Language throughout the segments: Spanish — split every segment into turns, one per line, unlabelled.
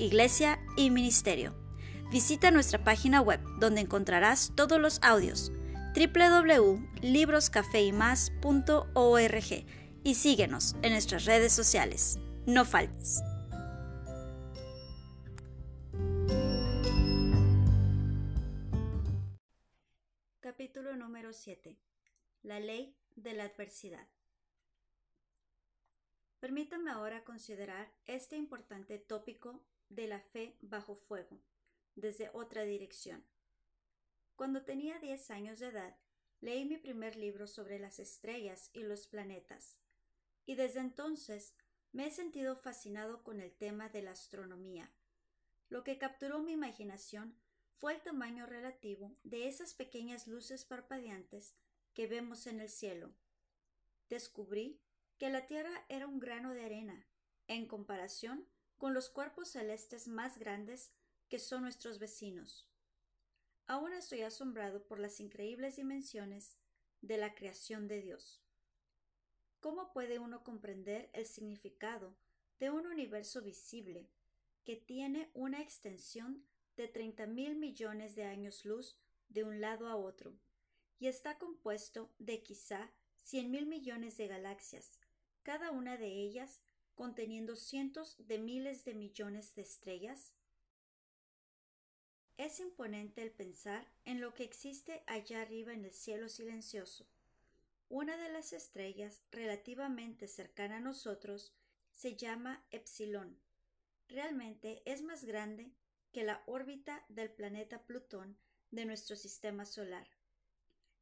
iglesia y ministerio. Visita nuestra página web donde encontrarás todos los audios www.libroscafeymas.org y síguenos en nuestras redes sociales. No faltes. Capítulo número 7. La ley de la adversidad. Permítame ahora considerar este importante tópico de la fe bajo fuego, desde otra dirección. Cuando tenía 10 años de edad, leí mi primer libro sobre las estrellas y los planetas, y desde entonces me he sentido fascinado con el tema de la astronomía. Lo que capturó mi imaginación fue el tamaño relativo de esas pequeñas luces parpadeantes que vemos en el cielo. Descubrí que la Tierra era un grano de arena, en comparación con los cuerpos celestes más grandes que son nuestros vecinos. Aún estoy asombrado por las increíbles dimensiones de la creación de Dios. ¿Cómo puede uno comprender el significado de un universo visible que tiene una extensión de treinta mil millones de años luz de un lado a otro y está compuesto de quizá cien mil millones de galaxias, cada una de ellas conteniendo cientos de miles de millones de estrellas? Es imponente el pensar en lo que existe allá arriba en el cielo silencioso. Una de las estrellas relativamente cercana a nosotros se llama Epsilon. Realmente es más grande que la órbita del planeta Plutón de nuestro sistema solar.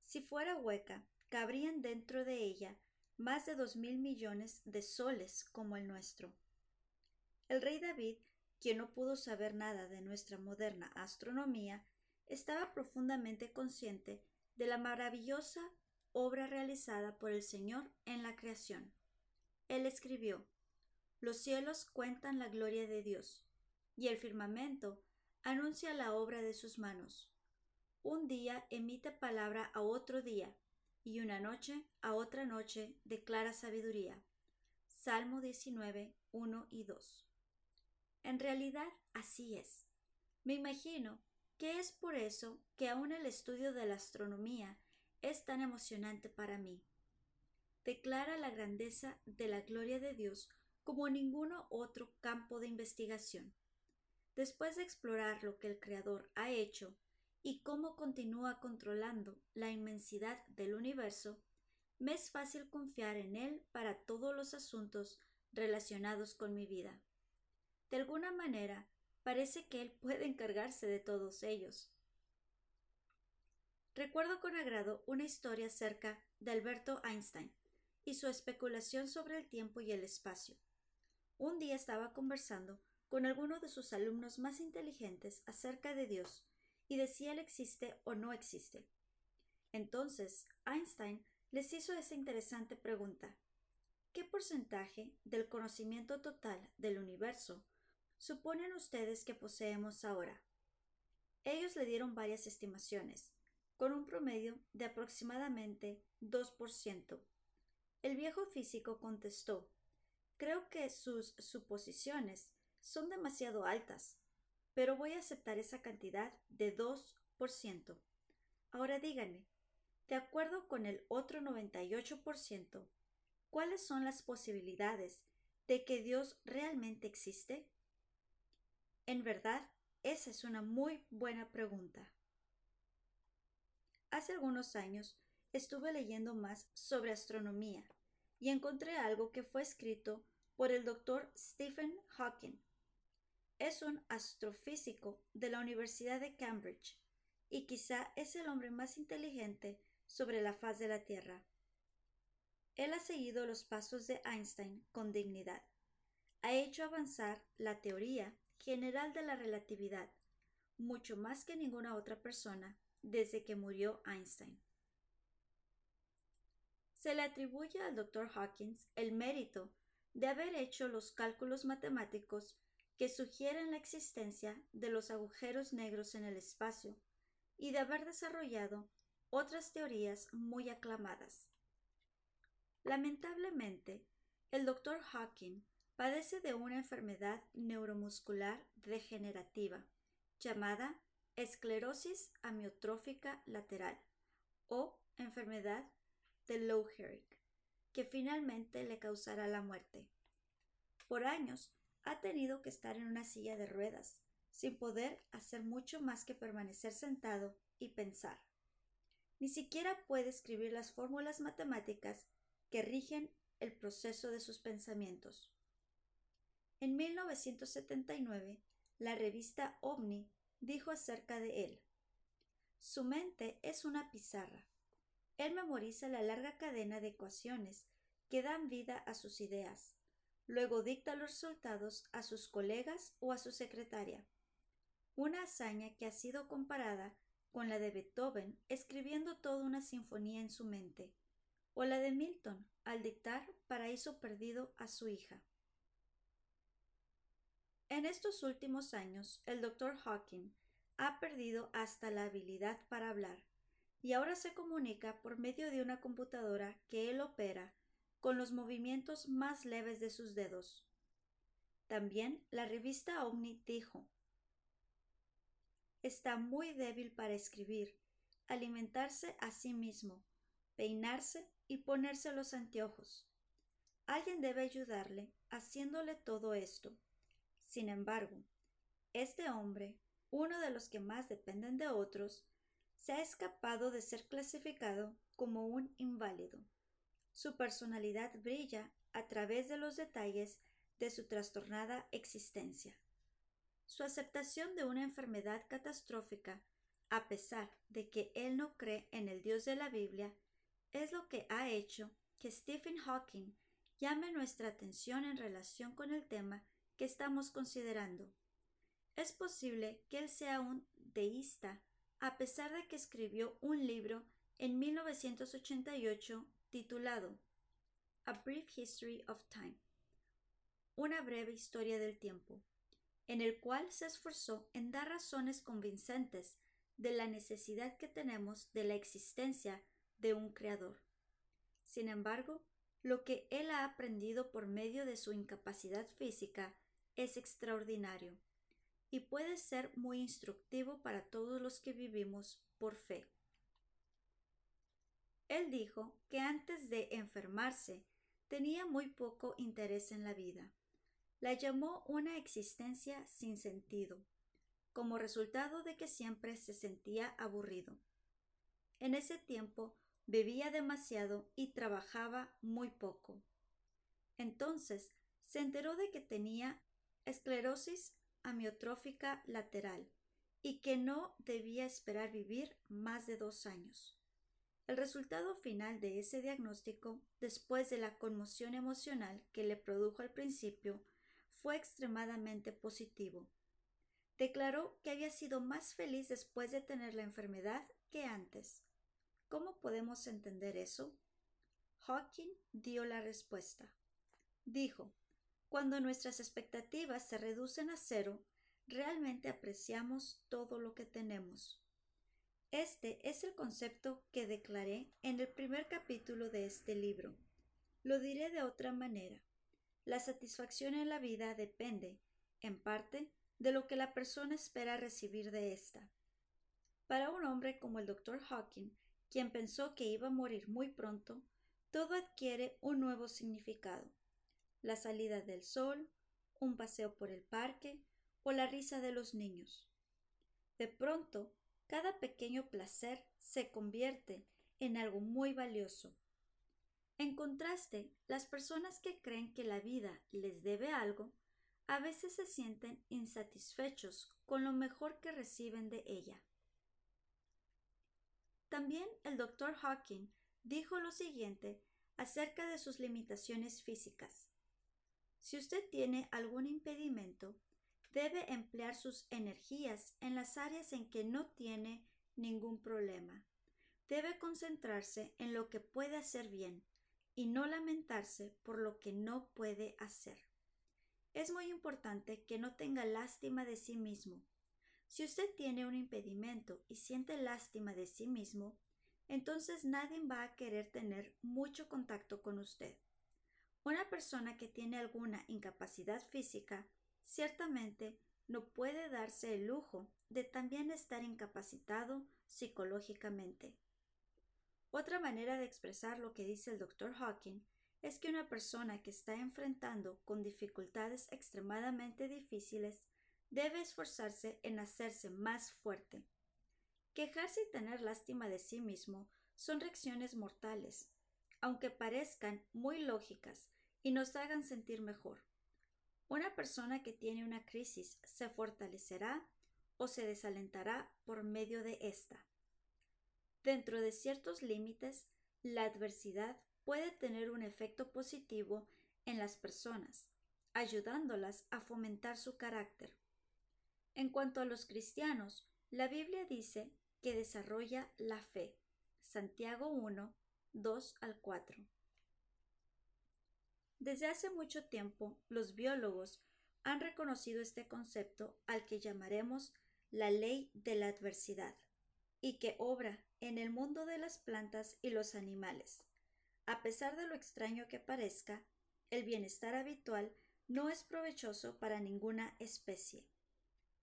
Si fuera hueca, cabrían dentro de ella más de dos mil millones de soles como el nuestro. El rey David, quien no pudo saber nada de nuestra moderna astronomía, estaba profundamente consciente de la maravillosa obra realizada por el Señor en la creación. Él escribió Los cielos cuentan la gloria de Dios, y el firmamento anuncia la obra de sus manos. Un día emite palabra a otro día, y una noche a otra noche declara sabiduría. Salmo 19, 1 y 2. En realidad así es. Me imagino que es por eso que aún el estudio de la astronomía es tan emocionante para mí. Declara la grandeza de la gloria de Dios como ninguno otro campo de investigación. Después de explorar lo que el Creador ha hecho y cómo continúa controlando la inmensidad del universo, me es fácil confiar en Él para todos los asuntos relacionados con mi vida. De alguna manera, parece que Él puede encargarse de todos ellos. Recuerdo con agrado una historia acerca de Alberto Einstein y su especulación sobre el tiempo y el espacio. Un día estaba conversando con alguno de sus alumnos más inteligentes acerca de Dios y de si él existe o no existe. Entonces, Einstein les hizo esa interesante pregunta. ¿Qué porcentaje del conocimiento total del universo suponen ustedes que poseemos ahora? Ellos le dieron varias estimaciones, con un promedio de aproximadamente 2%. El viejo físico contestó, creo que sus suposiciones son demasiado altas pero voy a aceptar esa cantidad de 2%. Ahora díganme, de acuerdo con el otro 98%, ¿cuáles son las posibilidades de que Dios realmente existe? En verdad, esa es una muy buena pregunta. Hace algunos años estuve leyendo más sobre astronomía y encontré algo que fue escrito por el doctor Stephen Hawking es un astrofísico de la Universidad de Cambridge y quizá es el hombre más inteligente sobre la faz de la Tierra. Él ha seguido los pasos de Einstein con dignidad. Ha hecho avanzar la teoría general de la relatividad, mucho más que ninguna otra persona desde que murió Einstein. Se le atribuye al Dr. Hawkins el mérito de haber hecho los cálculos matemáticos que sugieren la existencia de los agujeros negros en el espacio y de haber desarrollado otras teorías muy aclamadas. Lamentablemente, el Dr. Hawking padece de una enfermedad neuromuscular degenerativa llamada esclerosis amiotrófica lateral o enfermedad de Lou Gehrig, que finalmente le causará la muerte. Por años ha tenido que estar en una silla de ruedas, sin poder hacer mucho más que permanecer sentado y pensar. Ni siquiera puede escribir las fórmulas matemáticas que rigen el proceso de sus pensamientos. En 1979, la revista OVNI dijo acerca de él. Su mente es una pizarra. Él memoriza la larga cadena de ecuaciones que dan vida a sus ideas. Luego dicta los resultados a sus colegas o a su secretaria. Una hazaña que ha sido comparada con la de Beethoven escribiendo toda una sinfonía en su mente, o la de Milton al dictar Paraíso Perdido a su hija. En estos últimos años, el Dr. Hawking ha perdido hasta la habilidad para hablar y ahora se comunica por medio de una computadora que él opera con los movimientos más leves de sus dedos. También la revista Omni dijo Está muy débil para escribir, alimentarse a sí mismo, peinarse y ponerse los anteojos. Alguien debe ayudarle haciéndole todo esto. Sin embargo, este hombre, uno de los que más dependen de otros, se ha escapado de ser clasificado como un inválido. Su personalidad brilla a través de los detalles de su trastornada existencia. Su aceptación de una enfermedad catastrófica, a pesar de que él no cree en el Dios de la Biblia, es lo que ha hecho que Stephen Hawking llame nuestra atención en relación con el tema que estamos considerando. Es posible que él sea un deísta a pesar de que escribió un libro en 1988 titulado A Brief History of Time, una breve historia del tiempo, en el cual se esforzó en dar razones convincentes de la necesidad que tenemos de la existencia de un creador. Sin embargo, lo que él ha aprendido por medio de su incapacidad física es extraordinario y puede ser muy instructivo para todos los que vivimos por fe. Él dijo que antes de enfermarse tenía muy poco interés en la vida. La llamó una existencia sin sentido, como resultado de que siempre se sentía aburrido. En ese tiempo bebía demasiado y trabajaba muy poco. Entonces se enteró de que tenía esclerosis amiotrófica lateral y que no debía esperar vivir más de dos años. El resultado final de ese diagnóstico, después de la conmoción emocional que le produjo al principio, fue extremadamente positivo. Declaró que había sido más feliz después de tener la enfermedad que antes. ¿Cómo podemos entender eso? Hawking dio la respuesta. Dijo, cuando nuestras expectativas se reducen a cero, realmente apreciamos todo lo que tenemos. Este es el concepto que declaré en el primer capítulo de este libro. Lo diré de otra manera. La satisfacción en la vida depende, en parte, de lo que la persona espera recibir de ésta. Para un hombre como el Dr. Hawking, quien pensó que iba a morir muy pronto, todo adquiere un nuevo significado la salida del sol, un paseo por el parque o la risa de los niños. De pronto, cada pequeño placer se convierte en algo muy valioso. En contraste, las personas que creen que la vida les debe algo, a veces se sienten insatisfechos con lo mejor que reciben de ella. También el Dr. Hawking dijo lo siguiente acerca de sus limitaciones físicas. Si usted tiene algún impedimento, debe emplear sus energías en las áreas en que no tiene ningún problema. Debe concentrarse en lo que puede hacer bien y no lamentarse por lo que no puede hacer. Es muy importante que no tenga lástima de sí mismo. Si usted tiene un impedimento y siente lástima de sí mismo, entonces nadie va a querer tener mucho contacto con usted. Una persona que tiene alguna incapacidad física ciertamente no puede darse el lujo de también estar incapacitado psicológicamente. Otra manera de expresar lo que dice el Dr. Hawking es que una persona que está enfrentando con dificultades extremadamente difíciles debe esforzarse en hacerse más fuerte. Quejarse y tener lástima de sí mismo son reacciones mortales, aunque parezcan muy lógicas y nos hagan sentir mejor. Una persona que tiene una crisis se fortalecerá o se desalentará por medio de esta. Dentro de ciertos límites, la adversidad puede tener un efecto positivo en las personas, ayudándolas a fomentar su carácter. En cuanto a los cristianos, la Biblia dice que desarrolla la fe. Santiago 1, 2 al 4. Desde hace mucho tiempo, los biólogos han reconocido este concepto al que llamaremos la ley de la adversidad y que obra en el mundo de las plantas y los animales. A pesar de lo extraño que parezca, el bienestar habitual no es provechoso para ninguna especie.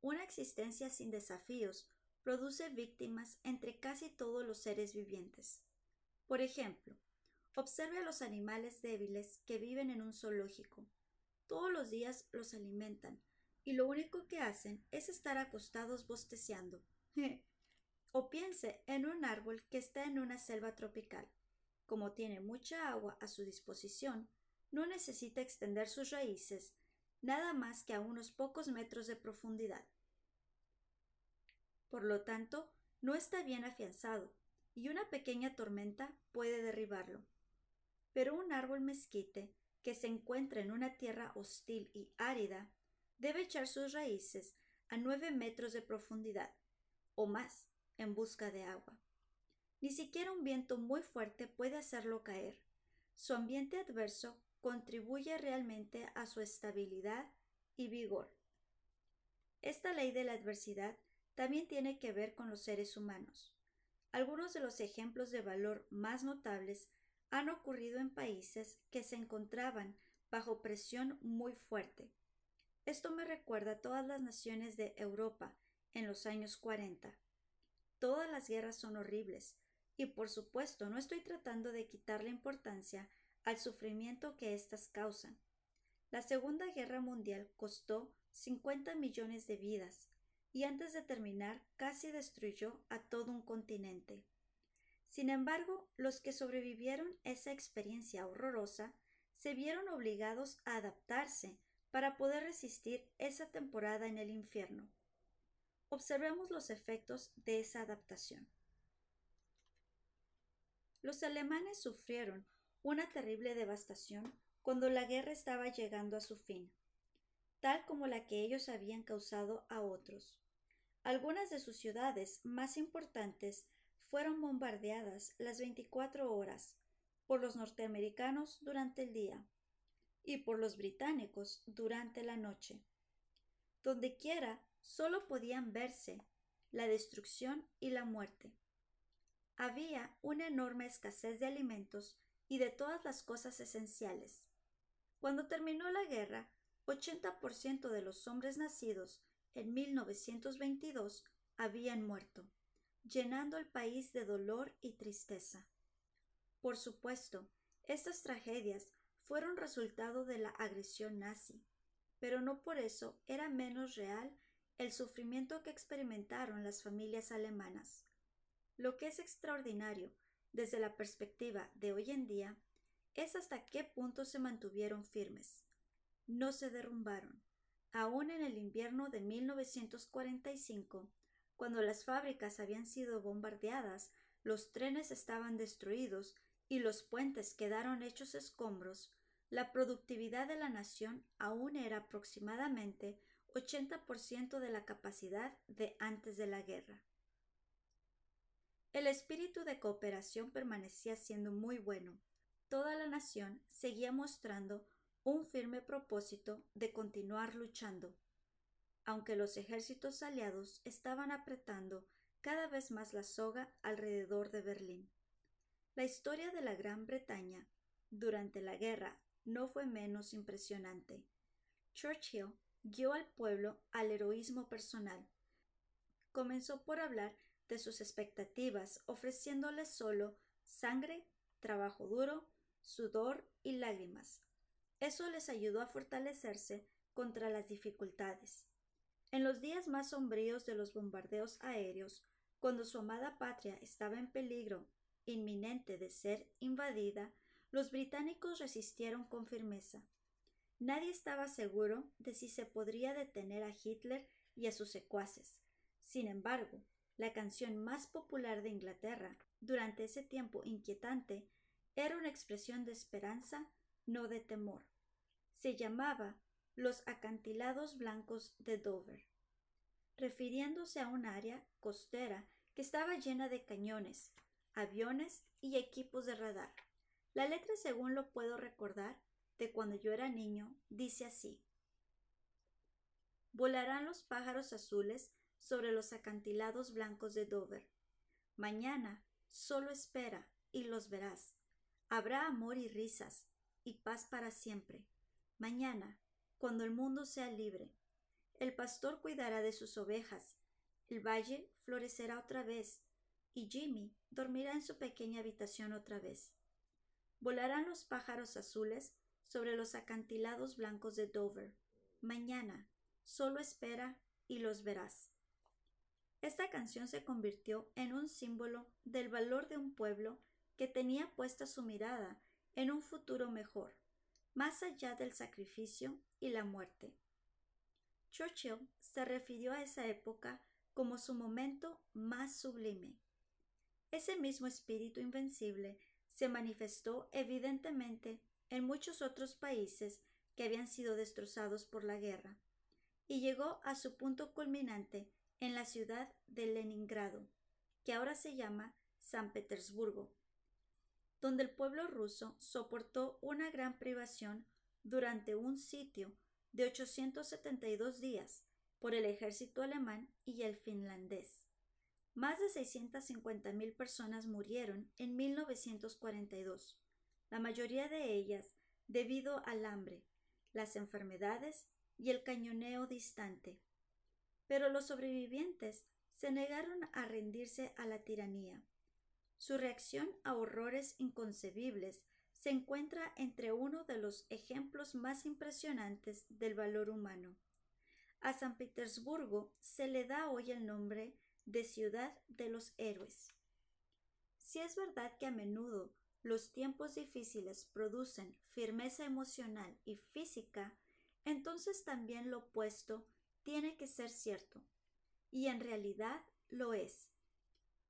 Una existencia sin desafíos produce víctimas entre casi todos los seres vivientes. Por ejemplo, Observe a los animales débiles que viven en un zoológico. Todos los días los alimentan y lo único que hacen es estar acostados bosteceando. o piense en un árbol que está en una selva tropical. Como tiene mucha agua a su disposición, no necesita extender sus raíces nada más que a unos pocos metros de profundidad. Por lo tanto, no está bien afianzado y una pequeña tormenta puede derribarlo pero un árbol mezquite que se encuentra en una tierra hostil y árida debe echar sus raíces a nueve metros de profundidad o más en busca de agua. Ni siquiera un viento muy fuerte puede hacerlo caer. Su ambiente adverso contribuye realmente a su estabilidad y vigor. Esta ley de la adversidad también tiene que ver con los seres humanos. Algunos de los ejemplos de valor más notables han ocurrido en países que se encontraban bajo presión muy fuerte. Esto me recuerda a todas las naciones de Europa en los años 40. Todas las guerras son horribles, y por supuesto no estoy tratando de quitar la importancia al sufrimiento que éstas causan. La Segunda Guerra Mundial costó 50 millones de vidas, y antes de terminar casi destruyó a todo un continente. Sin embargo, los que sobrevivieron esa experiencia horrorosa se vieron obligados a adaptarse para poder resistir esa temporada en el infierno. Observemos los efectos de esa adaptación. Los alemanes sufrieron una terrible devastación cuando la guerra estaba llegando a su fin, tal como la que ellos habían causado a otros. Algunas de sus ciudades más importantes fueron bombardeadas las 24 horas por los norteamericanos durante el día y por los británicos durante la noche. Dondequiera solo podían verse la destrucción y la muerte. Había una enorme escasez de alimentos y de todas las cosas esenciales. Cuando terminó la guerra, 80% de los hombres nacidos en 1922 habían muerto llenando el país de dolor y tristeza. Por supuesto, estas tragedias fueron resultado de la agresión nazi, pero no por eso era menos real el sufrimiento que experimentaron las familias alemanas. Lo que es extraordinario desde la perspectiva de hoy en día es hasta qué punto se mantuvieron firmes. No se derrumbaron. Aún en el invierno de 1945, cuando las fábricas habían sido bombardeadas, los trenes estaban destruidos y los puentes quedaron hechos escombros, la productividad de la nación aún era aproximadamente 80% de la capacidad de antes de la guerra. El espíritu de cooperación permanecía siendo muy bueno. Toda la nación seguía mostrando un firme propósito de continuar luchando. Aunque los ejércitos aliados estaban apretando cada vez más la soga alrededor de Berlín. La historia de la Gran Bretaña durante la guerra no fue menos impresionante. Churchill guió al pueblo al heroísmo personal. Comenzó por hablar de sus expectativas, ofreciéndoles solo sangre, trabajo duro, sudor y lágrimas. Eso les ayudó a fortalecerse contra las dificultades. En los días más sombríos de los bombardeos aéreos, cuando su amada patria estaba en peligro inminente de ser invadida, los británicos resistieron con firmeza. Nadie estaba seguro de si se podría detener a Hitler y a sus secuaces. Sin embargo, la canción más popular de Inglaterra durante ese tiempo inquietante era una expresión de esperanza, no de temor. Se llamaba Los acantilados blancos de Dover, refiriéndose a un área costera que estaba llena de cañones, aviones y equipos de radar. La letra, según lo puedo recordar, de cuando yo era niño, dice así. Volarán los pájaros azules sobre los acantilados blancos de Dover. Mañana solo espera y los verás. Habrá amor y risas y paz para siempre. Mañana, cuando el mundo sea libre, el pastor cuidará de sus ovejas, el valle florecerá otra vez, y Jimmy dormirá en su pequeña habitación otra vez. Volarán los pájaros azules sobre los acantilados blancos de Dover. Mañana, solo espera y los verás. Esta canción se convirtió en un símbolo del valor de un pueblo que tenía puesta su mirada en un futuro mejor, más allá del sacrificio y la muerte. Churchill se refirió a esa época como su momento más sublime. Ese mismo espíritu invencible se manifestó evidentemente en muchos otros países que habían sido destrozados por la guerra, y llegó a su punto culminante en la ciudad de Leningrado, que ahora se llama San Petersburgo, donde el pueblo ruso soportó una gran privación durante un sitio de 872 días por el ejército alemán y el finlandés. Más de 650.000 personas murieron en 1942, la mayoría de ellas debido al hambre, las enfermedades y el cañoneo distante. Pero los sobrevivientes se negaron a rendirse a la tiranía. Su reacción a horrores inconcebibles se encuentra entre uno de los ejemplos más impresionantes del valor humano. A San Petersburgo se le da hoy el nombre de ciudad de los héroes. Si es verdad que a menudo los tiempos difíciles producen firmeza emocional y física, entonces también lo opuesto tiene que ser cierto. Y en realidad lo es.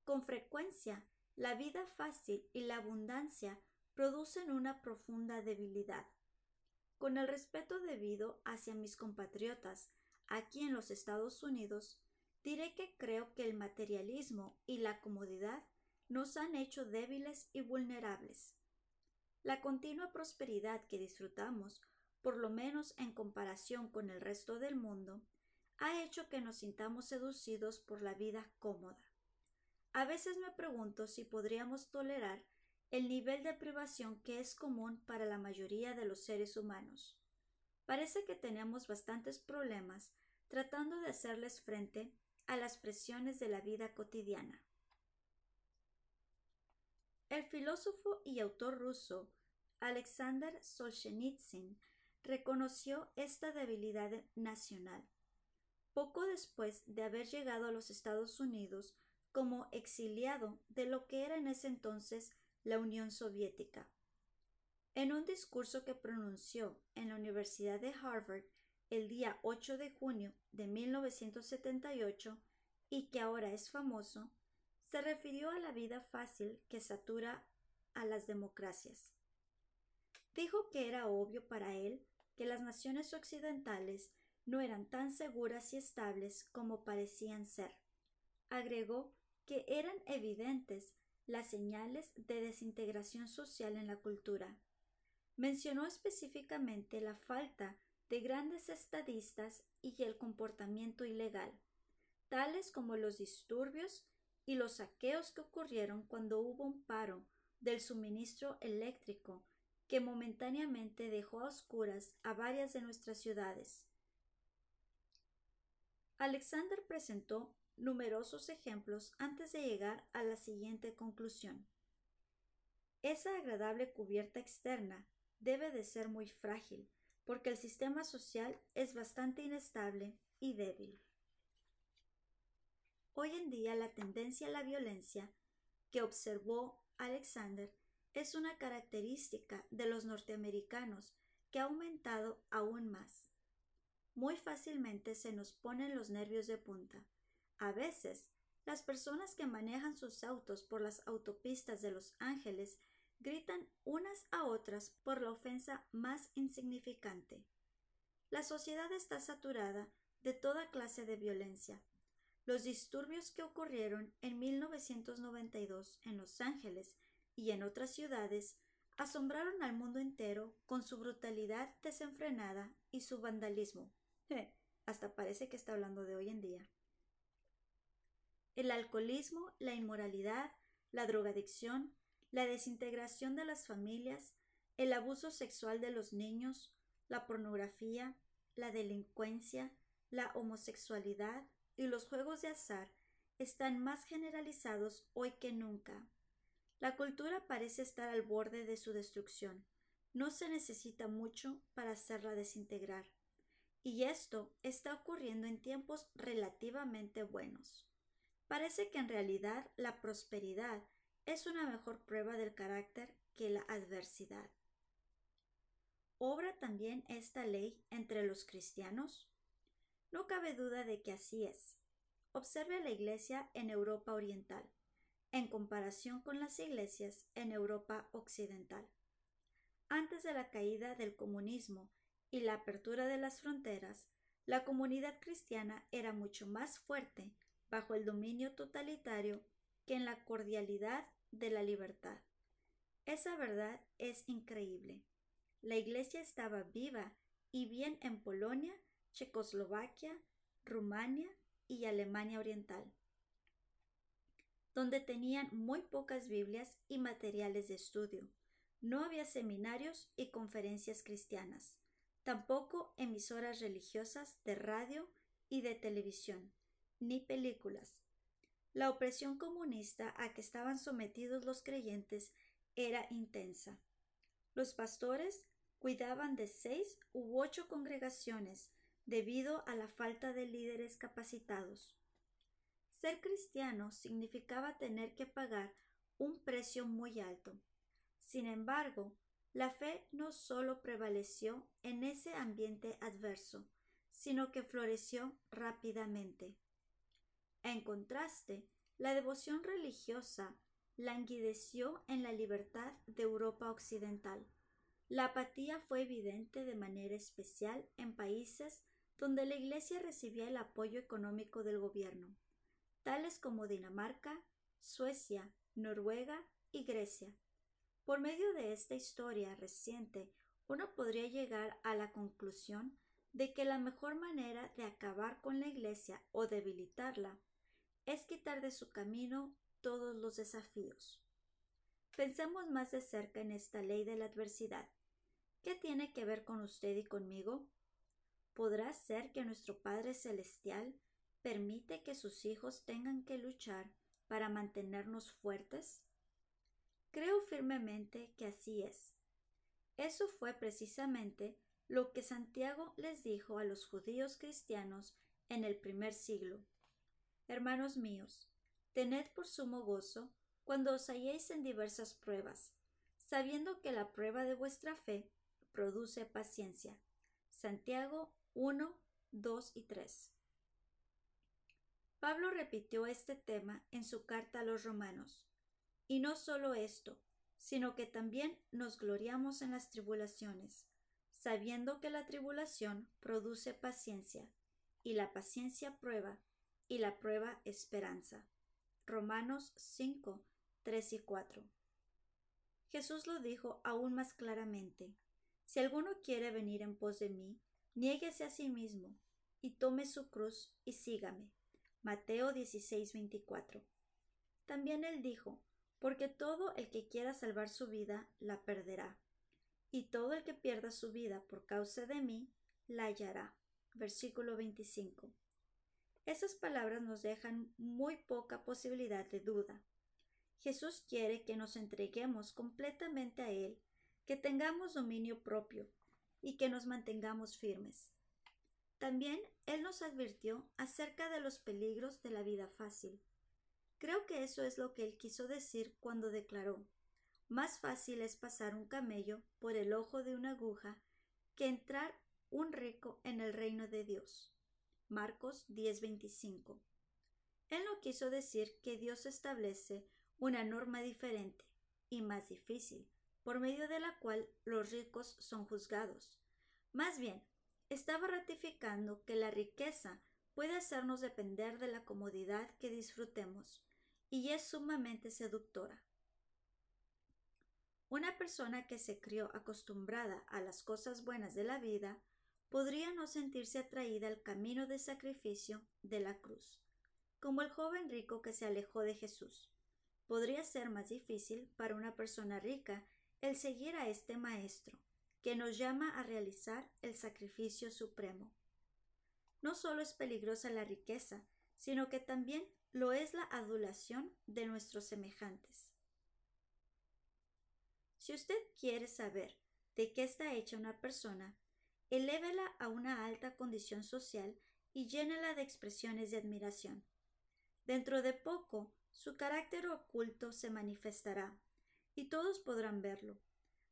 Con frecuencia, la vida fácil y la abundancia producen una profunda debilidad. Con el respeto debido hacia mis compatriotas aquí en los Estados Unidos, diré que creo que el materialismo y la comodidad nos han hecho débiles y vulnerables. La continua prosperidad que disfrutamos, por lo menos en comparación con el resto del mundo, ha hecho que nos sintamos seducidos por la vida cómoda. A veces me pregunto si podríamos tolerar el nivel de privación que es común para la mayoría de los seres humanos. Parece que tenemos bastantes problemas tratando de hacerles frente a las presiones de la vida cotidiana. El filósofo y autor ruso Alexander Solzhenitsyn reconoció esta debilidad nacional. Poco después de haber llegado a los Estados Unidos como exiliado de lo que era en ese entonces la Unión Soviética. En un discurso que pronunció en la Universidad de Harvard el día 8 de junio de 1978 y que ahora es famoso, se refirió a la vida fácil que satura a las democracias. Dijo que era obvio para él que las naciones occidentales no eran tan seguras y estables como parecían ser. Agregó que eran evidentes las señales de desintegración social en la cultura. Mencionó específicamente la falta de grandes estadistas y el comportamiento ilegal, tales como los disturbios y los saqueos que ocurrieron cuando hubo un paro del suministro eléctrico que momentáneamente dejó a oscuras a varias de nuestras ciudades. Alexander presentó numerosos ejemplos antes de llegar a la siguiente conclusión. Esa agradable cubierta externa debe de ser muy frágil, porque el sistema social es bastante inestable y débil. Hoy en día la tendencia a la violencia que observó Alexander es una característica de los norteamericanos que ha aumentado aún más. Muy fácilmente se nos ponen los nervios de punta. A veces, las personas que manejan sus autos por las autopistas de Los Ángeles gritan unas a otras por la ofensa más insignificante. La sociedad está saturada de toda clase de violencia. Los disturbios que ocurrieron en 1992 en Los Ángeles y en otras ciudades asombraron al mundo entero con su brutalidad desenfrenada y su vandalismo. Hasta parece que está hablando de hoy en día. El alcoholismo, la inmoralidad, la drogadicción, la desintegración de las familias, el abuso sexual de los niños, la pornografía, la delincuencia, la homosexualidad y los juegos de azar están más generalizados hoy que nunca la cultura parece estar al borde de su destrucción. No se necesita mucho para hacerla desintegrar. Y esto está ocurriendo en tiempos relativamente buenos. Parece que en realidad la prosperidad es una mejor prueba del carácter que la adversidad. ¿Obra también esta ley entre los cristianos? No cabe duda de que así es. Observe la Iglesia en Europa Oriental en comparación con las iglesias en Europa Occidental. Antes de la caída del comunismo y la apertura de las fronteras, la comunidad cristiana era mucho más fuerte bajo el dominio totalitario que en la cordialidad de la libertad. Esa verdad es increíble. La Iglesia estaba viva y bien en Polonia, Checoslovaquia, Rumania y Alemania Oriental donde tenían muy pocas Biblias y materiales de estudio. No había seminarios y conferencias cristianas, tampoco emisoras religiosas de radio y de televisión, ni películas. La opresión comunista a que estaban sometidos los creyentes era intensa. Los pastores cuidaban de seis u ocho congregaciones debido a la falta de líderes capacitados. Ser cristiano significaba tener que pagar un precio muy alto. Sin embargo, la fe no solo prevaleció en ese ambiente adverso, sino que floreció rápidamente. En contraste, la devoción religiosa languideció en la libertad de Europa Occidental. La apatía fue evidente de manera especial en países donde la Iglesia recibía el apoyo económico del gobierno tales como Dinamarca, Suecia, Noruega y Grecia. Por medio de esta historia reciente, uno podría llegar a la conclusión de que la mejor manera de acabar con la Iglesia o debilitarla es quitar de su camino todos los desafíos. Pensemos más de cerca en esta ley de la adversidad. ¿Qué tiene que ver con usted y conmigo? ¿Podrá ser que nuestro Padre Celestial permite que sus hijos tengan que luchar para mantenernos fuertes? Creo firmemente que así es. Eso fue precisamente lo que Santiago les dijo a los judíos cristianos en el primer siglo. Hermanos míos, tened por sumo gozo cuando os halléis en diversas pruebas, sabiendo que la prueba de vuestra fe produce paciencia. Santiago 1, 2 y 3. Pablo repitió este tema en su carta a los romanos. Y no solo esto, sino que también nos gloriamos en las tribulaciones, sabiendo que la tribulación produce paciencia, y la paciencia prueba, y la prueba esperanza. Romanos 5, 3 y 4. Jesús lo dijo aún más claramente. Si alguno quiere venir en pos de mí, niéguese a sí mismo, y tome su cruz y sígame. Mateo 16, 24. También él dijo, porque todo el que quiera salvar su vida la perderá, y todo el que pierda su vida por causa de mí la hallará. Versículo 25. Esas palabras nos dejan muy poca posibilidad de duda. Jesús quiere que nos entreguemos completamente a Él, que tengamos dominio propio y que nos mantengamos firmes. También Él nos advirtió acerca de los peligros de la vida fácil. Creo que eso es lo que Él quiso decir cuando declaró más fácil es pasar un camello por el ojo de una aguja que entrar un rico en el reino de Dios. Marcos 10:25. Él no quiso decir que Dios establece una norma diferente y más difícil, por medio de la cual los ricos son juzgados. Más bien, estaba ratificando que la riqueza puede hacernos depender de la comodidad que disfrutemos, y es sumamente seductora. Una persona que se crió acostumbrada a las cosas buenas de la vida podría no sentirse atraída al camino de sacrificio de la cruz, como el joven rico que se alejó de Jesús. Podría ser más difícil para una persona rica el seguir a este Maestro, que nos llama a realizar el sacrificio supremo. No solo es peligrosa la riqueza, sino que también lo es la adulación de nuestros semejantes. Si usted quiere saber de qué está hecha una persona, elévela a una alta condición social y llénela de expresiones de admiración. Dentro de poco, su carácter oculto se manifestará, y todos podrán verlo.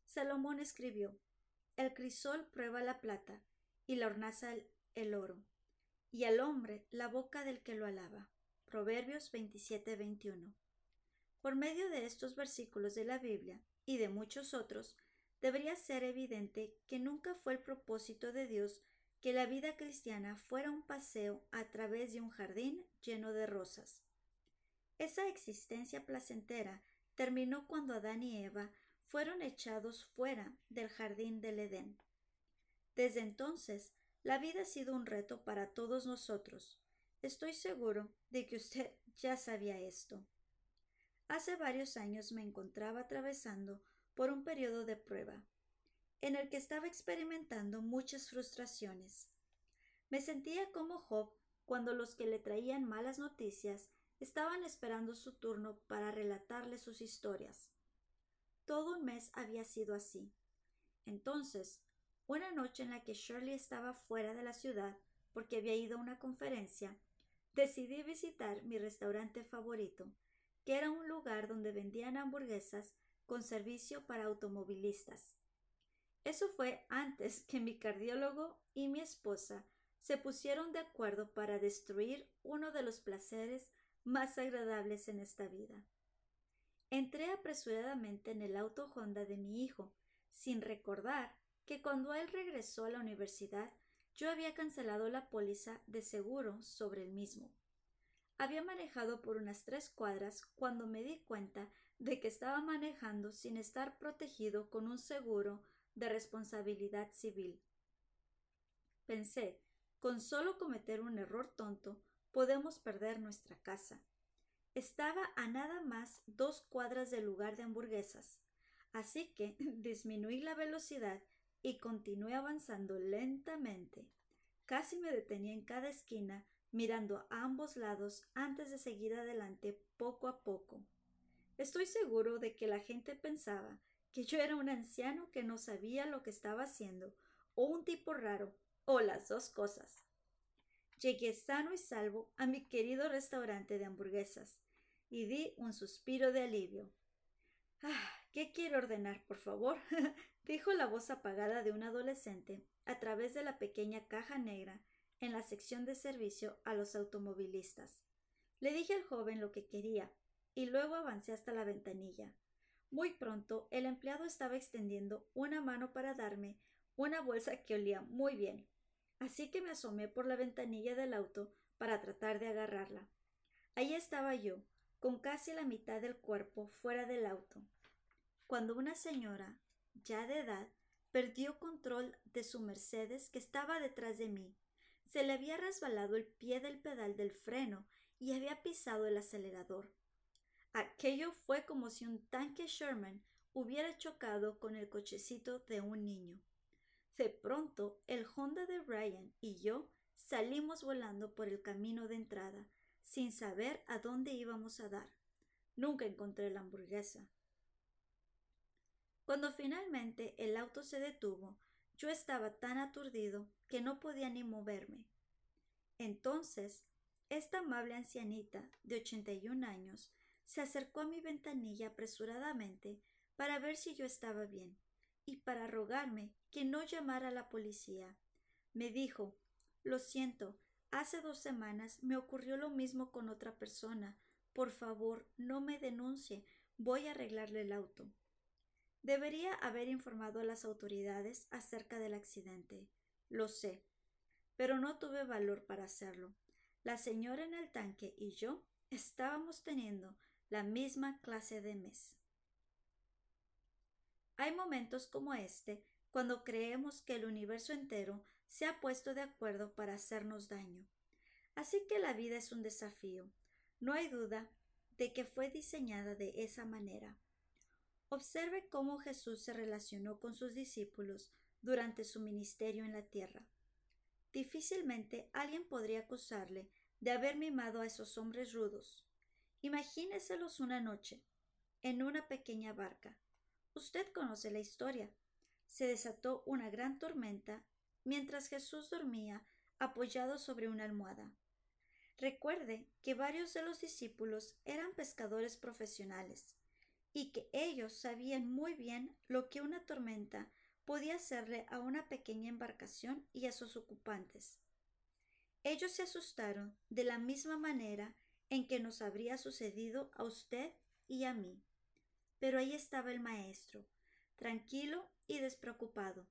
Salomón escribió, El crisol prueba la plata, y la hornaza el, oro, y al hombre la boca del que lo alaba. Proverbios 27-21. Por medio de estos versículos de la Biblia, y de muchos otros, debería ser evidente que nunca fue el propósito de Dios que la vida cristiana fuera un paseo a través de un jardín lleno de rosas. Esa existencia placentera terminó cuando Adán y Eva fueron echados fuera del jardín del Edén. Desde entonces, la vida ha sido un reto para todos nosotros. Estoy seguro de que usted ya sabía esto. Hace varios años me encontraba atravesando por un periodo de prueba, en el que estaba experimentando muchas frustraciones. Me sentía como Job cuando los que le traían malas noticias estaban esperando su turno para relatarle sus historias. Todo un mes había sido así. Entonces, una noche en la que Shirley estaba fuera de la ciudad porque había ido a una conferencia, decidí visitar mi restaurante favorito que era un lugar donde vendían hamburguesas con servicio para automovilistas. Eso fue antes que mi cardiólogo y mi esposa se pusieron de acuerdo para destruir uno de los placeres más agradables en esta vida. Entré apresuradamente en el auto Honda de mi hijo, sin recordar que cuando él regresó a la universidad yo había cancelado la póliza de seguro sobre el mismo. Había manejado por unas tres cuadras cuando me di cuenta de que estaba manejando sin estar protegido con un seguro de responsabilidad civil. Pensé, con solo cometer un error tonto, podemos perder nuestra casa. Estaba a nada más dos cuadras del lugar de hamburguesas, así que disminuí la velocidad y continué avanzando lentamente. Casi me detenía en cada esquina mirando a ambos lados antes de seguir adelante poco a poco. Estoy seguro de que la gente pensaba que yo era un anciano que no sabía lo que estaba haciendo, o un tipo raro, o las dos cosas. Llegué sano y salvo a mi querido restaurante de hamburguesas y di un suspiro de alivio. Ah, ¿qué quiero ordenar, por favor? dijo la voz apagada de un adolescente a través de la pequeña caja negra en la sección de servicio a los automovilistas. Le dije al joven lo que quería y luego avancé hasta la ventanilla. Muy pronto el empleado estaba extendiendo una mano para darme una bolsa que olía muy bien, así que me asomé por la ventanilla del auto para tratar de agarrarla. Allí estaba yo, con casi la mitad del cuerpo fuera del auto, cuando una señora, ya de edad, perdió control de su Mercedes que estaba detrás de mí. Se le había resbalado el pie del pedal del freno y había pisado el acelerador. Aquello fue como si un tanque Sherman hubiera chocado con el cochecito de un niño. De pronto, el Honda de Ryan y yo salimos volando por el camino de entrada, sin saber a dónde íbamos a dar. Nunca encontré la hamburguesa. Cuando finalmente el auto se detuvo, yo estaba tan aturdido que no podía ni moverme. Entonces, esta amable ancianita de ochenta y un años se acercó a mi ventanilla apresuradamente para ver si yo estaba bien y para rogarme que no llamara a la policía. Me dijo Lo siento, hace dos semanas me ocurrió lo mismo con otra persona. Por favor, no me denuncie. Voy a arreglarle el auto. Debería haber informado a las autoridades acerca del accidente. Lo sé. Pero no tuve valor para hacerlo. La señora en el tanque y yo estábamos teniendo la misma clase de mes. Hay momentos como este cuando creemos que el universo entero se ha puesto de acuerdo para hacernos daño. Así que la vida es un desafío. No hay duda de que fue diseñada de esa manera. Observe cómo Jesús se relacionó con sus discípulos durante su ministerio en la tierra. Difícilmente alguien podría acusarle de haber mimado a esos hombres rudos. Imagíneselos una noche, en una pequeña barca, Usted conoce la historia. Se desató una gran tormenta mientras Jesús dormía apoyado sobre una almohada. Recuerde que varios de los discípulos eran pescadores profesionales y que ellos sabían muy bien lo que una tormenta podía hacerle a una pequeña embarcación y a sus ocupantes. Ellos se asustaron de la misma manera en que nos habría sucedido a usted y a mí. Pero ahí estaba el maestro, tranquilo y despreocupado,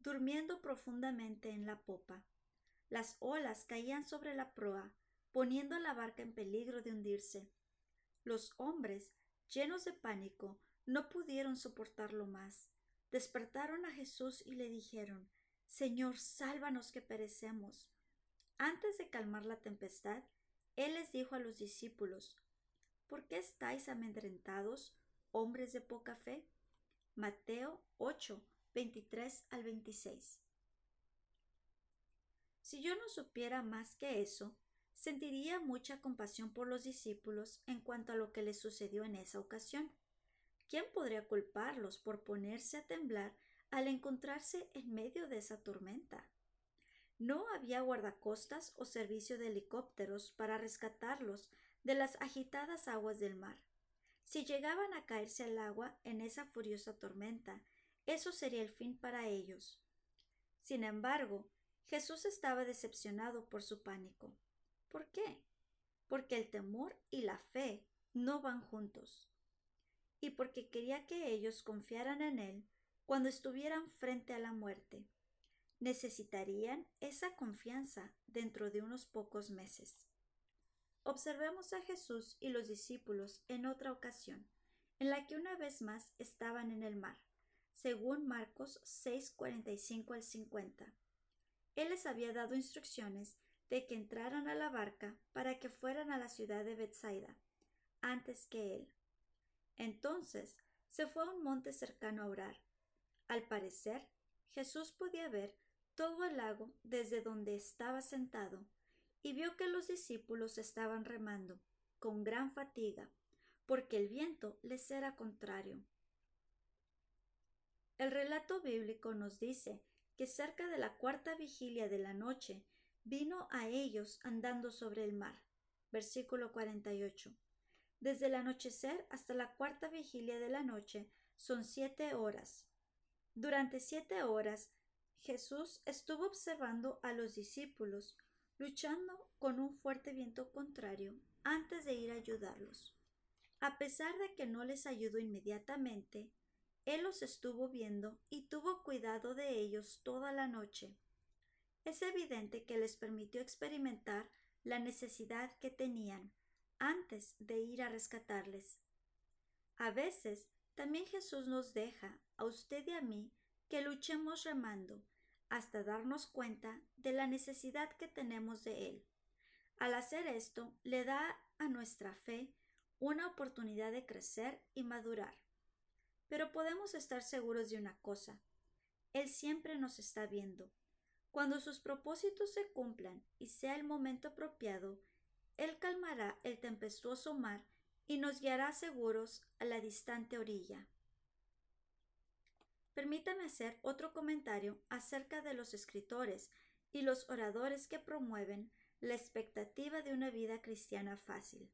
durmiendo profundamente en la popa. Las olas caían sobre la proa, poniendo la barca en peligro de hundirse. Los hombres, llenos de pánico, no pudieron soportarlo más. Despertaron a Jesús y le dijeron Señor, sálvanos que perecemos. Antes de calmar la tempestad, él les dijo a los discípulos ¿Por qué estáis amedrentados? hombres de poca fe. Mateo 8, 23 al 26. Si yo no supiera más que eso, sentiría mucha compasión por los discípulos en cuanto a lo que les sucedió en esa ocasión. ¿Quién podría culparlos por ponerse a temblar al encontrarse en medio de esa tormenta? No había guardacostas o servicio de helicópteros para rescatarlos de las agitadas aguas del mar. Si llegaban a caerse al agua en esa furiosa tormenta, eso sería el fin para ellos. Sin embargo, Jesús estaba decepcionado por su pánico. ¿Por qué? Porque el temor y la fe no van juntos. Y porque quería que ellos confiaran en Él cuando estuvieran frente a la muerte. Necesitarían esa confianza dentro de unos pocos meses. Observemos a Jesús y los discípulos en otra ocasión, en la que una vez más estaban en el mar, según Marcos 6:45 al 50. Él les había dado instrucciones de que entraran a la barca para que fueran a la ciudad de Bethsaida, antes que él. Entonces se fue a un monte cercano a orar. Al parecer, Jesús podía ver todo el lago desde donde estaba sentado y vio que los discípulos estaban remando con gran fatiga, porque el viento les era contrario. El relato bíblico nos dice que cerca de la cuarta vigilia de la noche vino a ellos andando sobre el mar. Versículo 48. Desde el anochecer hasta la cuarta vigilia de la noche son siete horas. Durante siete horas Jesús estuvo observando a los discípulos luchando con un fuerte viento contrario antes de ir a ayudarlos. A pesar de que no les ayudó inmediatamente, Él los estuvo viendo y tuvo cuidado de ellos toda la noche. Es evidente que les permitió experimentar la necesidad que tenían antes de ir a rescatarles. A veces también Jesús nos deja, a usted y a mí, que luchemos remando hasta darnos cuenta de la necesidad que tenemos de Él. Al hacer esto, le da a nuestra fe una oportunidad de crecer y madurar. Pero podemos estar seguros de una cosa. Él siempre nos está viendo. Cuando sus propósitos se cumplan y sea el momento apropiado, Él calmará el tempestuoso mar y nos guiará seguros a la distante orilla. Permítame hacer otro comentario acerca de los escritores y los oradores que promueven la expectativa de una vida cristiana fácil.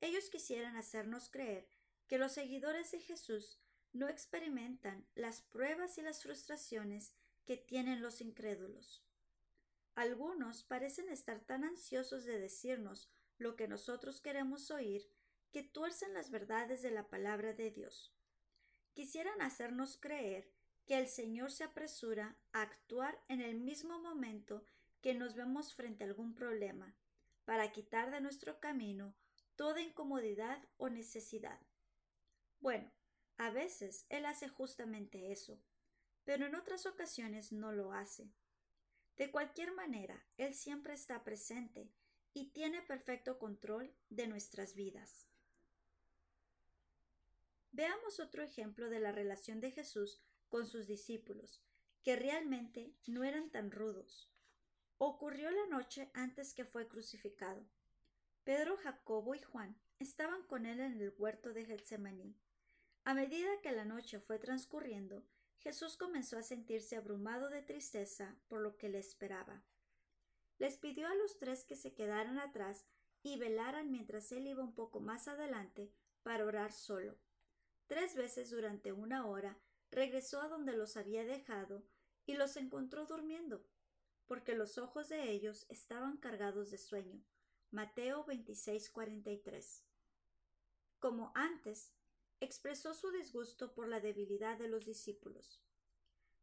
Ellos quisieran hacernos creer que los seguidores de Jesús no experimentan las pruebas y las frustraciones que tienen los incrédulos. Algunos parecen estar tan ansiosos de decirnos lo que nosotros queremos oír que tuercen las verdades de la palabra de Dios quisieran hacernos creer que el Señor se apresura a actuar en el mismo momento que nos vemos frente a algún problema, para quitar de nuestro camino toda incomodidad o necesidad. Bueno, a veces Él hace justamente eso, pero en otras ocasiones no lo hace. De cualquier manera, Él siempre está presente y tiene perfecto control de nuestras vidas. Veamos otro ejemplo de la relación de Jesús con sus discípulos, que realmente no eran tan rudos. Ocurrió la noche antes que fue crucificado. Pedro, Jacobo y Juan estaban con él en el huerto de Getsemaní. A medida que la noche fue transcurriendo, Jesús comenzó a sentirse abrumado de tristeza por lo que le esperaba. Les pidió a los tres que se quedaran atrás y velaran mientras él iba un poco más adelante para orar solo. Tres veces durante una hora regresó a donde los había dejado y los encontró durmiendo, porque los ojos de ellos estaban cargados de sueño. Mateo 26:43. Como antes, expresó su disgusto por la debilidad de los discípulos.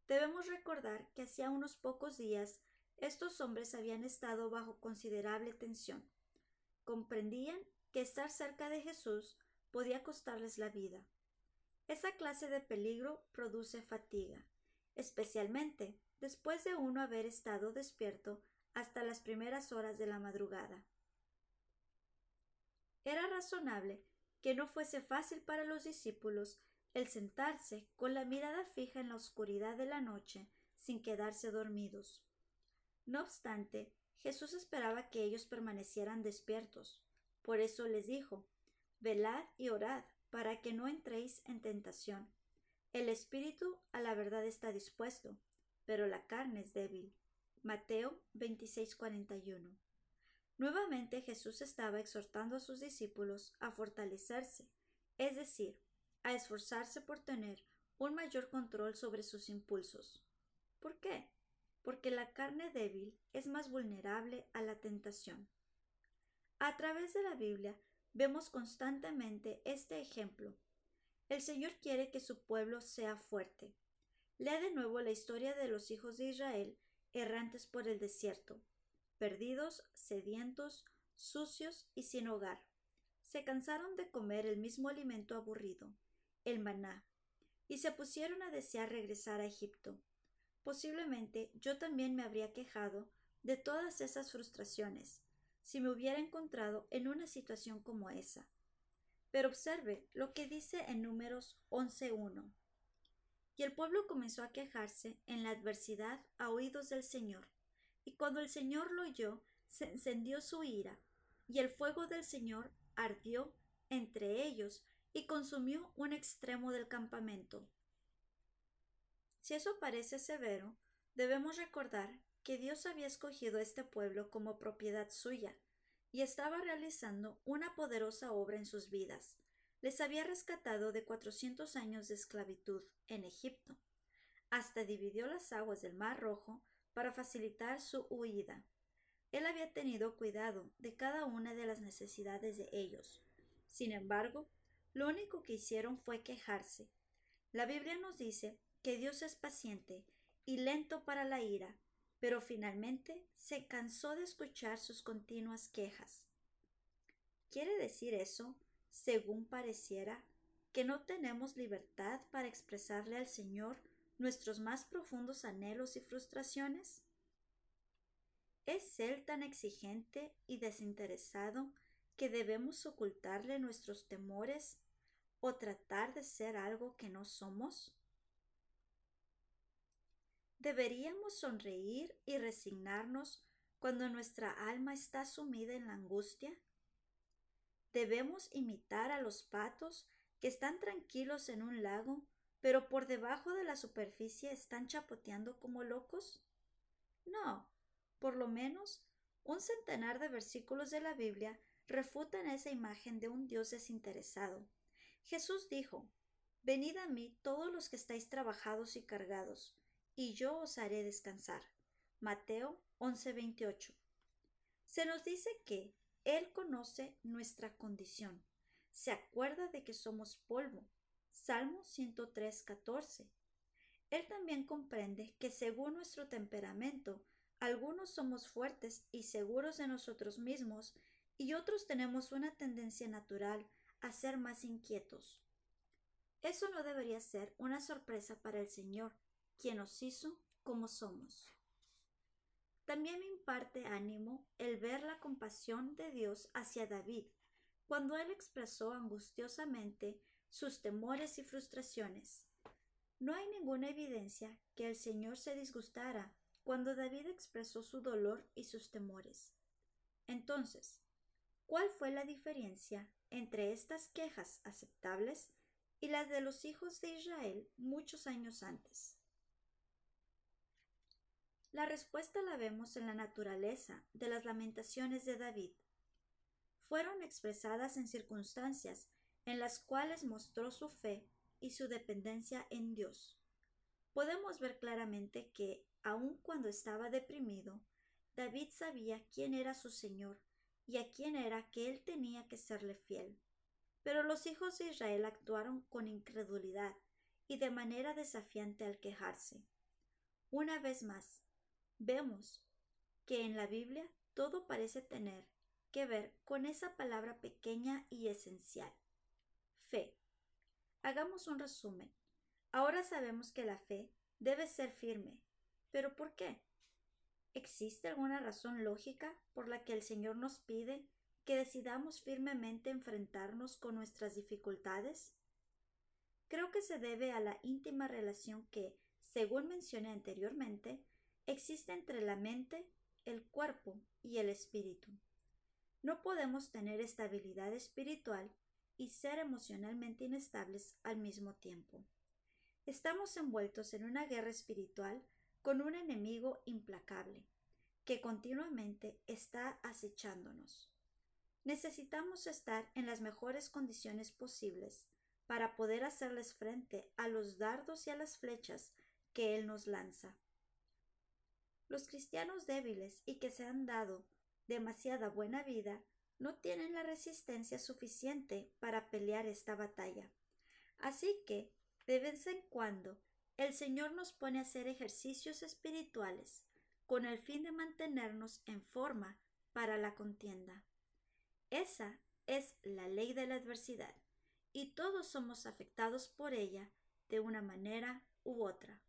Debemos recordar que hacía unos pocos días estos hombres habían estado bajo considerable tensión. Comprendían que estar cerca de Jesús podía costarles la vida. Esa clase de peligro produce fatiga, especialmente después de uno haber estado despierto hasta las primeras horas de la madrugada. Era razonable que no fuese fácil para los discípulos el sentarse con la mirada fija en la oscuridad de la noche sin quedarse dormidos. No obstante, Jesús esperaba que ellos permanecieran despiertos. Por eso les dijo Velad y orad para que no entréis en tentación. El espíritu a la verdad está dispuesto, pero la carne es débil. Mateo 26:41. Nuevamente Jesús estaba exhortando a sus discípulos a fortalecerse, es decir, a esforzarse por tener un mayor control sobre sus impulsos. ¿Por qué? Porque la carne débil es más vulnerable a la tentación. A través de la Biblia vemos constantemente este ejemplo. El Señor quiere que su pueblo sea fuerte. Lea de nuevo la historia de los hijos de Israel errantes por el desierto, perdidos, sedientos, sucios y sin hogar. Se cansaron de comer el mismo alimento aburrido, el maná, y se pusieron a desear regresar a Egipto. Posiblemente yo también me habría quejado de todas esas frustraciones, si me hubiera encontrado en una situación como esa. Pero observe lo que dice en números 11.1. Y el pueblo comenzó a quejarse en la adversidad a oídos del Señor. Y cuando el Señor lo oyó, se encendió su ira, y el fuego del Señor ardió entre ellos y consumió un extremo del campamento. Si eso parece severo, debemos recordar que Dios había escogido a este pueblo como propiedad suya y estaba realizando una poderosa obra en sus vidas. Les había rescatado de cuatrocientos años de esclavitud en Egipto. Hasta dividió las aguas del Mar Rojo para facilitar su huida. Él había tenido cuidado de cada una de las necesidades de ellos. Sin embargo, lo único que hicieron fue quejarse. La Biblia nos dice que Dios es paciente y lento para la ira, pero finalmente se cansó de escuchar sus continuas quejas. ¿Quiere decir eso, según pareciera, que no tenemos libertad para expresarle al Señor nuestros más profundos anhelos y frustraciones? ¿Es Él tan exigente y desinteresado que debemos ocultarle nuestros temores o tratar de ser algo que no somos? ¿Deberíamos sonreír y resignarnos cuando nuestra alma está sumida en la angustia? ¿Debemos imitar a los patos que están tranquilos en un lago, pero por debajo de la superficie están chapoteando como locos? No, por lo menos un centenar de versículos de la Biblia refutan esa imagen de un Dios desinteresado. Jesús dijo, Venid a mí todos los que estáis trabajados y cargados, y yo os haré descansar. Mateo 11:28. Se nos dice que Él conoce nuestra condición, se acuerda de que somos polvo. Salmo 103:14. Él también comprende que según nuestro temperamento, algunos somos fuertes y seguros de nosotros mismos y otros tenemos una tendencia natural a ser más inquietos. Eso no debería ser una sorpresa para el Señor, quien nos hizo como somos. También me imparte ánimo el ver la compasión de Dios hacia David, cuando él expresó angustiosamente sus temores y frustraciones. No hay ninguna evidencia que el Señor se disgustara cuando David expresó su dolor y sus temores. Entonces, ¿cuál fue la diferencia entre estas quejas aceptables y las de los hijos de Israel muchos años antes? La respuesta la vemos en la naturaleza de las lamentaciones de David. Fueron expresadas en circunstancias en las cuales mostró su fe y su dependencia en Dios. Podemos ver claramente que Aun cuando estaba deprimido, David sabía quién era su Señor y a quién era que él tenía que serle fiel. Pero los hijos de Israel actuaron con incredulidad y de manera desafiante al quejarse. Una vez más, vemos que en la Biblia todo parece tener que ver con esa palabra pequeña y esencial, fe. Hagamos un resumen. Ahora sabemos que la fe debe ser firme, ¿Pero por qué? ¿Existe alguna razón lógica por la que el Señor nos pide que decidamos firmemente enfrentarnos con nuestras dificultades? Creo que se debe a la íntima relación que, según mencioné anteriormente, existe entre la mente, el cuerpo y el espíritu. No podemos tener estabilidad espiritual y ser emocionalmente inestables al mismo tiempo. Estamos envueltos en una guerra espiritual con un enemigo implacable que continuamente está acechándonos. Necesitamos estar en las mejores condiciones posibles para poder hacerles frente a los dardos y a las flechas que Él nos lanza. Los cristianos débiles y que se han dado demasiada buena vida no tienen la resistencia suficiente para pelear esta batalla. Así que, de vez en cuando, el Señor nos pone a hacer ejercicios espirituales con el fin de mantenernos en forma para la contienda. Esa es la ley de la adversidad y todos somos afectados por ella de una manera u otra.